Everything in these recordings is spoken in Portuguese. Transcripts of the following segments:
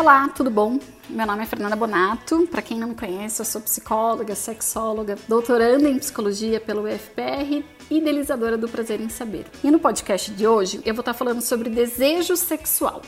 Olá, tudo bom? Meu nome é Fernanda Bonato. Para quem não me conhece, eu sou psicóloga, sexóloga, doutoranda em psicologia pelo UFPR e idealizadora do Prazer em Saber. E no podcast de hoje eu vou estar falando sobre desejo sexual.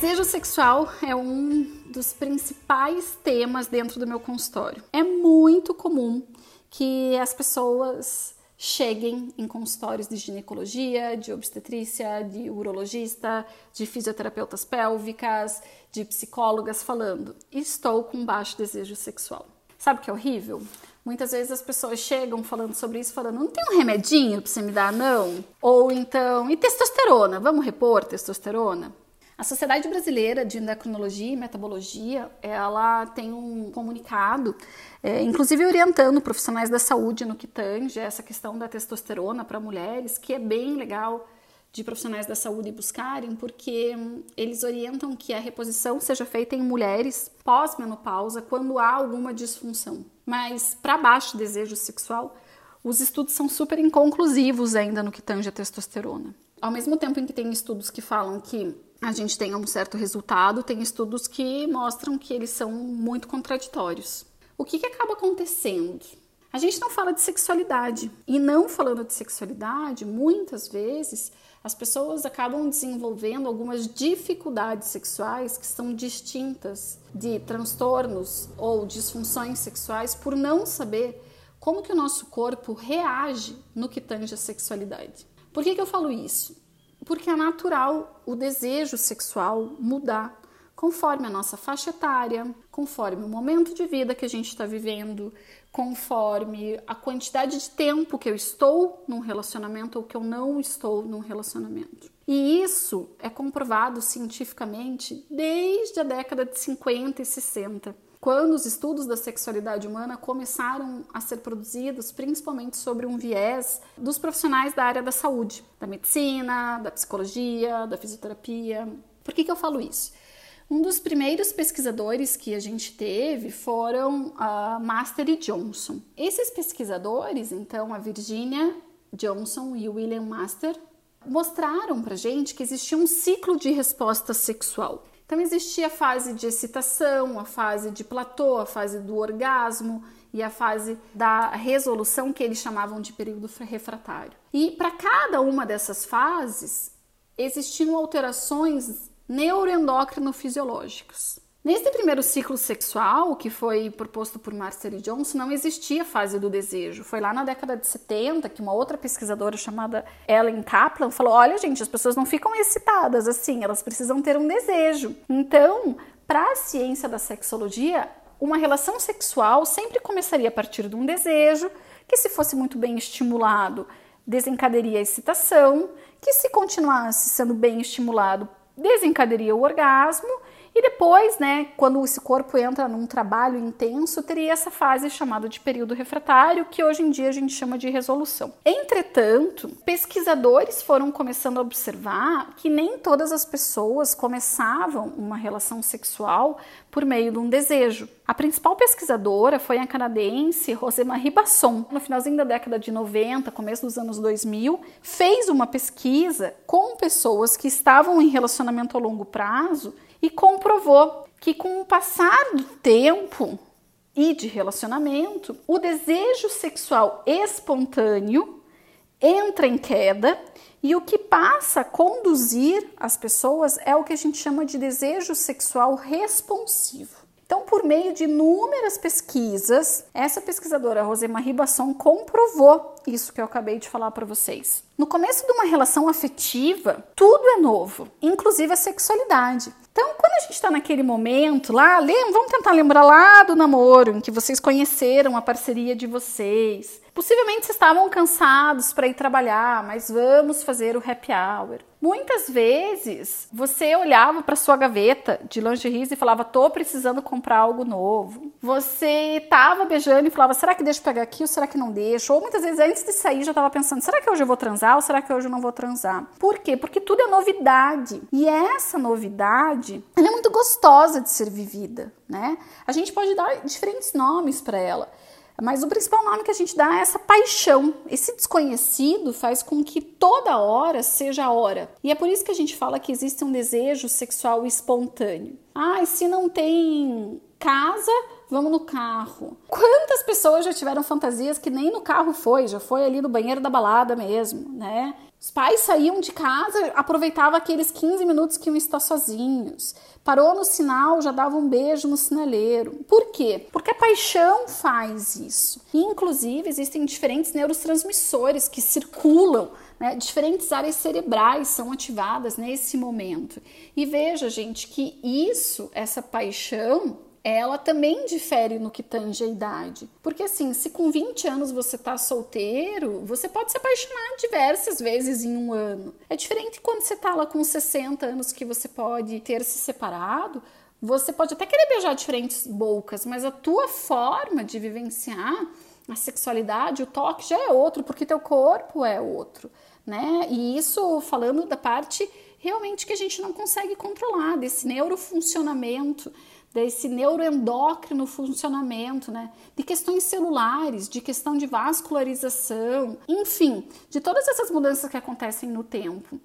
Desejo sexual é um dos principais temas dentro do meu consultório. É muito comum que as pessoas cheguem em consultórios de ginecologia, de obstetrícia, de urologista, de fisioterapeutas pélvicas, de psicólogas falando: estou com baixo desejo sexual. Sabe o que é horrível? Muitas vezes as pessoas chegam falando sobre isso, falando: não tem um remedinho para você me dar, não? Ou então, e testosterona? Vamos repor testosterona? A Sociedade Brasileira de Endocrinologia e Metabologia, ela tem um comunicado, é, inclusive orientando profissionais da saúde no que tange essa questão da testosterona para mulheres, que é bem legal de profissionais da saúde buscarem, porque hum, eles orientam que a reposição seja feita em mulheres pós-menopausa quando há alguma disfunção. Mas para baixo desejo sexual, os estudos são super inconclusivos ainda no que tange a testosterona. Ao mesmo tempo em que tem estudos que falam que a gente tem um certo resultado, tem estudos que mostram que eles são muito contraditórios. O que, que acaba acontecendo? A gente não fala de sexualidade. E não falando de sexualidade, muitas vezes as pessoas acabam desenvolvendo algumas dificuldades sexuais que são distintas de transtornos ou disfunções sexuais por não saber como que o nosso corpo reage no que tange a sexualidade. Por que, que eu falo isso? porque é natural o desejo sexual mudar conforme a nossa faixa etária, conforme o momento de vida que a gente está vivendo, conforme a quantidade de tempo que eu estou num relacionamento ou que eu não estou num relacionamento. E isso é comprovado cientificamente desde a década de 50 e 60 quando os estudos da sexualidade humana começaram a ser produzidos, principalmente sobre um viés dos profissionais da área da saúde, da medicina, da psicologia, da fisioterapia. Por que, que eu falo isso? Um dos primeiros pesquisadores que a gente teve foram a Master e Johnson. Esses pesquisadores, então, a Virginia Johnson e o William Master, mostraram para gente que existia um ciclo de resposta sexual. Então existia a fase de excitação, a fase de platô, a fase do orgasmo e a fase da resolução que eles chamavam de período refratário. E para cada uma dessas fases existiam alterações neuroendócrino fisiológicas. Nesse primeiro ciclo sexual, que foi proposto por Marcel Johnson, não existia fase do desejo. Foi lá na década de 70 que uma outra pesquisadora chamada Ellen Kaplan falou: olha, gente, as pessoas não ficam excitadas assim, elas precisam ter um desejo. Então, para a ciência da sexologia, uma relação sexual sempre começaria a partir de um desejo, que se fosse muito bem estimulado, desencadearia a excitação, que se continuasse sendo bem estimulado, desencadearia o orgasmo e depois, né, quando esse corpo entra num trabalho intenso, teria essa fase chamada de período refratário, que hoje em dia a gente chama de resolução. Entretanto, pesquisadores foram começando a observar que nem todas as pessoas começavam uma relação sexual por meio de um desejo. A principal pesquisadora foi a canadense Rosemarie Basson. No finalzinho da década de 90, começo dos anos 2000, fez uma pesquisa com pessoas que estavam em relacionamento a longo prazo e comprovou que com o passar do tempo e de relacionamento, o desejo sexual espontâneo entra em queda e o que passa a conduzir as pessoas é o que a gente chama de desejo sexual responsivo. Então, por meio de inúmeras pesquisas, essa pesquisadora Rosemarie Basson comprovou isso que eu acabei de falar para vocês. No começo de uma relação afetiva, tudo é novo, inclusive a sexualidade. Então, quando a gente está naquele momento lá, vamos tentar lembrar lá do namoro, em que vocês conheceram a parceria de vocês. Possivelmente vocês estavam cansados para ir trabalhar, mas vamos fazer o happy hour. Muitas vezes você olhava para sua gaveta de lingeries e falava: "Tô precisando comprar algo novo". Você estava beijando e falava: "Será que deixa eu pegar aqui ou será que não deixo?" Ou muitas vezes antes de sair já estava pensando: "Será que hoje eu vou transar ou será que hoje eu não vou transar?". Por quê? Porque tudo é novidade. E essa novidade, ela é muito gostosa de ser vivida, né? A gente pode dar diferentes nomes para ela. Mas o principal nome que a gente dá é essa paixão. Esse desconhecido faz com que toda hora seja a hora. E é por isso que a gente fala que existe um desejo sexual espontâneo. Ah, e se não tem casa, vamos no carro. Quantas pessoas já tiveram fantasias que nem no carro foi, já foi ali no banheiro da balada mesmo, né? Os pais saíam de casa, aproveitavam aqueles 15 minutos que iam estar sozinhos. Parou no sinal, já dava um beijo no sinaleiro. Por quê? Porque a paixão faz isso. Inclusive, existem diferentes neurotransmissores que circulam né? Diferentes áreas cerebrais são ativadas nesse momento. E veja, gente, que isso, essa paixão, ela também difere no que tange a idade. Porque assim, se com 20 anos você tá solteiro, você pode se apaixonar diversas vezes em um ano. É diferente quando você tá lá com 60 anos que você pode ter se separado. Você pode até querer beijar diferentes bocas, mas a tua forma de vivenciar a sexualidade, o toque já é outro, porque teu corpo é outro, né? E isso falando da parte realmente que a gente não consegue controlar, desse neurofuncionamento desse neuroendócrino funcionamento, né? De questões celulares, de questão de vascularização, enfim, de todas essas mudanças que acontecem no tempo.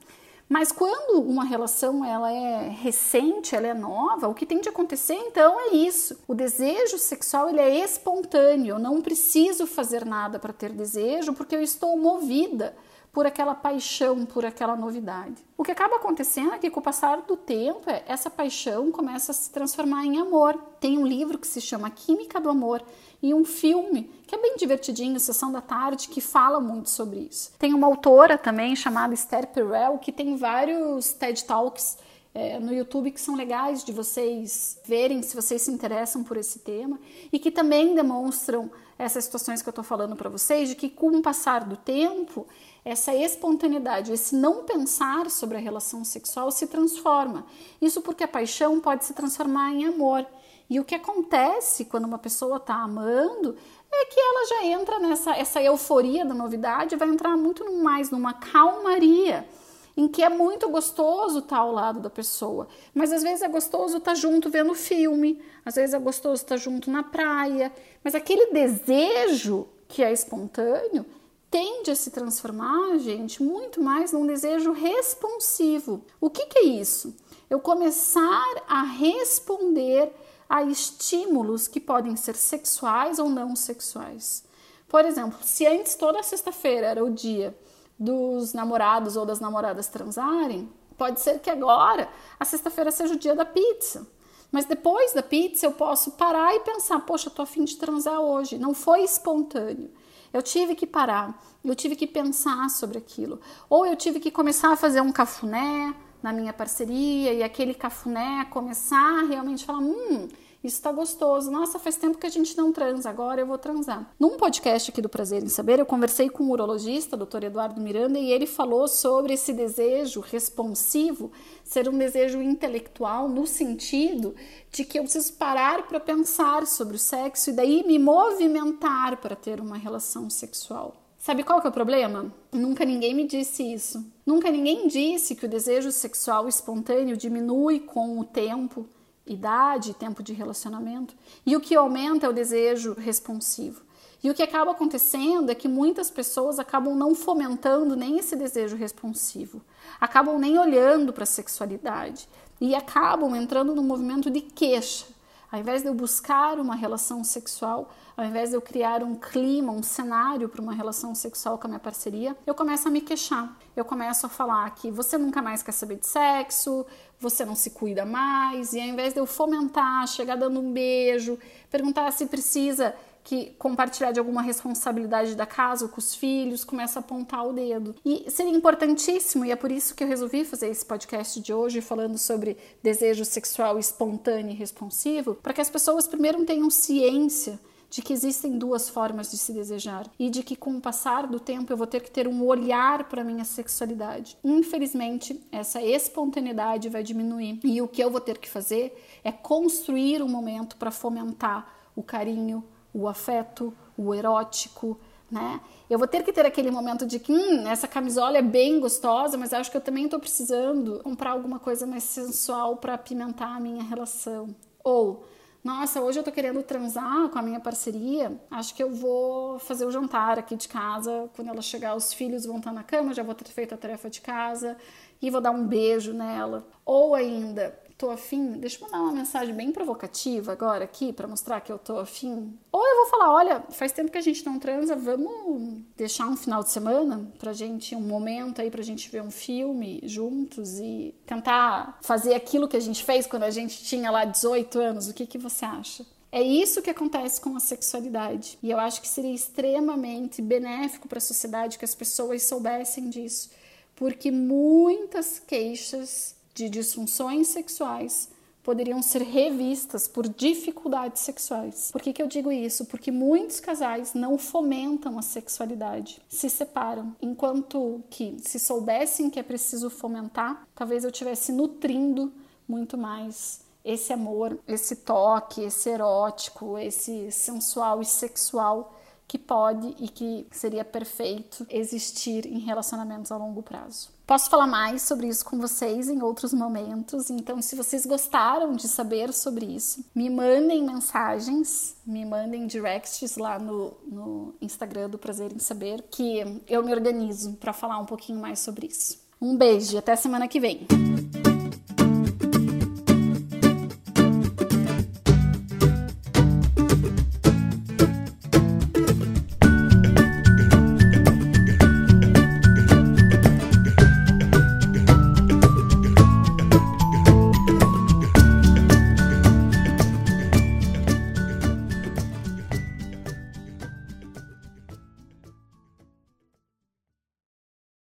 Mas quando uma relação ela é recente, ela é nova, o que tem de acontecer então é isso. O desejo sexual ele é espontâneo. Eu não preciso fazer nada para ter desejo porque eu estou movida por aquela paixão, por aquela novidade. O que acaba acontecendo é que com o passar do tempo, essa paixão começa a se transformar em amor. Tem um livro que se chama Química do Amor e um filme que é bem divertidinho, Sessão da Tarde, que fala muito sobre isso. Tem uma autora também chamada Esther Perel que tem vários TED Talks é, no YouTube que são legais de vocês verem se vocês se interessam por esse tema e que também demonstram essas situações que eu estou falando para vocês, de que com o passar do tempo essa espontaneidade, esse não pensar sobre a relação sexual se transforma. Isso porque a paixão pode se transformar em amor. E o que acontece quando uma pessoa está amando é que ela já entra nessa essa euforia da novidade, vai entrar muito mais numa calmaria, em que é muito gostoso estar ao lado da pessoa. Mas às vezes é gostoso estar junto vendo filme, às vezes é gostoso estar junto na praia, mas aquele desejo que é espontâneo, tende a se transformar, gente, muito mais num desejo responsivo. O que, que é isso? Eu começar a responder a estímulos que podem ser sexuais ou não sexuais. Por exemplo, se antes toda sexta-feira era o dia dos namorados ou das namoradas transarem, pode ser que agora a sexta-feira seja o dia da pizza. Mas depois da pizza eu posso parar e pensar, poxa, tô afim de transar hoje. Não foi espontâneo. Eu tive que parar, eu tive que pensar sobre aquilo. Ou eu tive que começar a fazer um cafuné na minha parceria e aquele cafuné começar a realmente falar: hum, isso tá gostoso. Nossa, faz tempo que a gente não transa, agora eu vou transar. Num podcast aqui do Prazer em Saber, eu conversei com o um urologista, Dr. Eduardo Miranda, e ele falou sobre esse desejo responsivo ser um desejo intelectual no sentido de que eu preciso parar para pensar sobre o sexo e daí me movimentar para ter uma relação sexual. Sabe qual que é o problema? Nunca ninguém me disse isso. Nunca ninguém disse que o desejo sexual espontâneo diminui com o tempo, idade, tempo de relacionamento, e o que aumenta é o desejo responsivo. E o que acaba acontecendo é que muitas pessoas acabam não fomentando nem esse desejo responsivo, acabam nem olhando para a sexualidade e acabam entrando no movimento de queixa. Ao invés de eu buscar uma relação sexual, ao invés de eu criar um clima, um cenário para uma relação sexual com a minha parceria, eu começo a me queixar. Eu começo a falar que você nunca mais quer saber de sexo, você não se cuida mais, e ao invés de eu fomentar, chegar dando um beijo, perguntar se precisa que compartilhar de alguma responsabilidade da casa com os filhos, começa a apontar o dedo. E seria importantíssimo, e é por isso que eu resolvi fazer esse podcast de hoje falando sobre desejo sexual espontâneo e responsivo, para que as pessoas primeiro tenham ciência de que existem duas formas de se desejar e de que com o passar do tempo eu vou ter que ter um olhar para minha sexualidade. Infelizmente, essa espontaneidade vai diminuir e o que eu vou ter que fazer é construir um momento para fomentar o carinho, o afeto, o erótico, né? Eu vou ter que ter aquele momento de que hum, essa camisola é bem gostosa, mas acho que eu também estou precisando comprar alguma coisa mais sensual para apimentar a minha relação. Ou Nossa, hoje eu tô querendo transar com a minha parceria, acho que eu vou fazer o jantar aqui de casa. Quando ela chegar, os filhos vão estar na cama, já vou ter feito a tarefa de casa e vou dar um beijo nela. Ou ainda, tô afim, deixa eu mandar uma mensagem bem provocativa agora aqui para mostrar que eu tô afim. Ou eu vou falar, olha, faz tempo que a gente não transa, vamos deixar um final de semana pra gente, um momento aí pra gente ver um filme juntos e tentar fazer aquilo que a gente fez quando a gente tinha lá 18 anos. O que que você acha? É isso que acontece com a sexualidade. E eu acho que seria extremamente benéfico para a sociedade que as pessoas soubessem disso, porque muitas queixas de disfunções sexuais poderiam ser revistas por dificuldades sexuais. Por que, que eu digo isso? Porque muitos casais não fomentam a sexualidade, se separam, enquanto que se soubessem que é preciso fomentar, talvez eu estivesse nutrindo muito mais esse amor, esse toque, esse erótico, esse sensual e sexual que pode e que seria perfeito existir em relacionamentos a longo prazo. Posso falar mais sobre isso com vocês em outros momentos, então se vocês gostaram de saber sobre isso, me mandem mensagens, me mandem directs lá no, no Instagram do Prazer em Saber, que eu me organizo para falar um pouquinho mais sobre isso. Um beijo até semana que vem!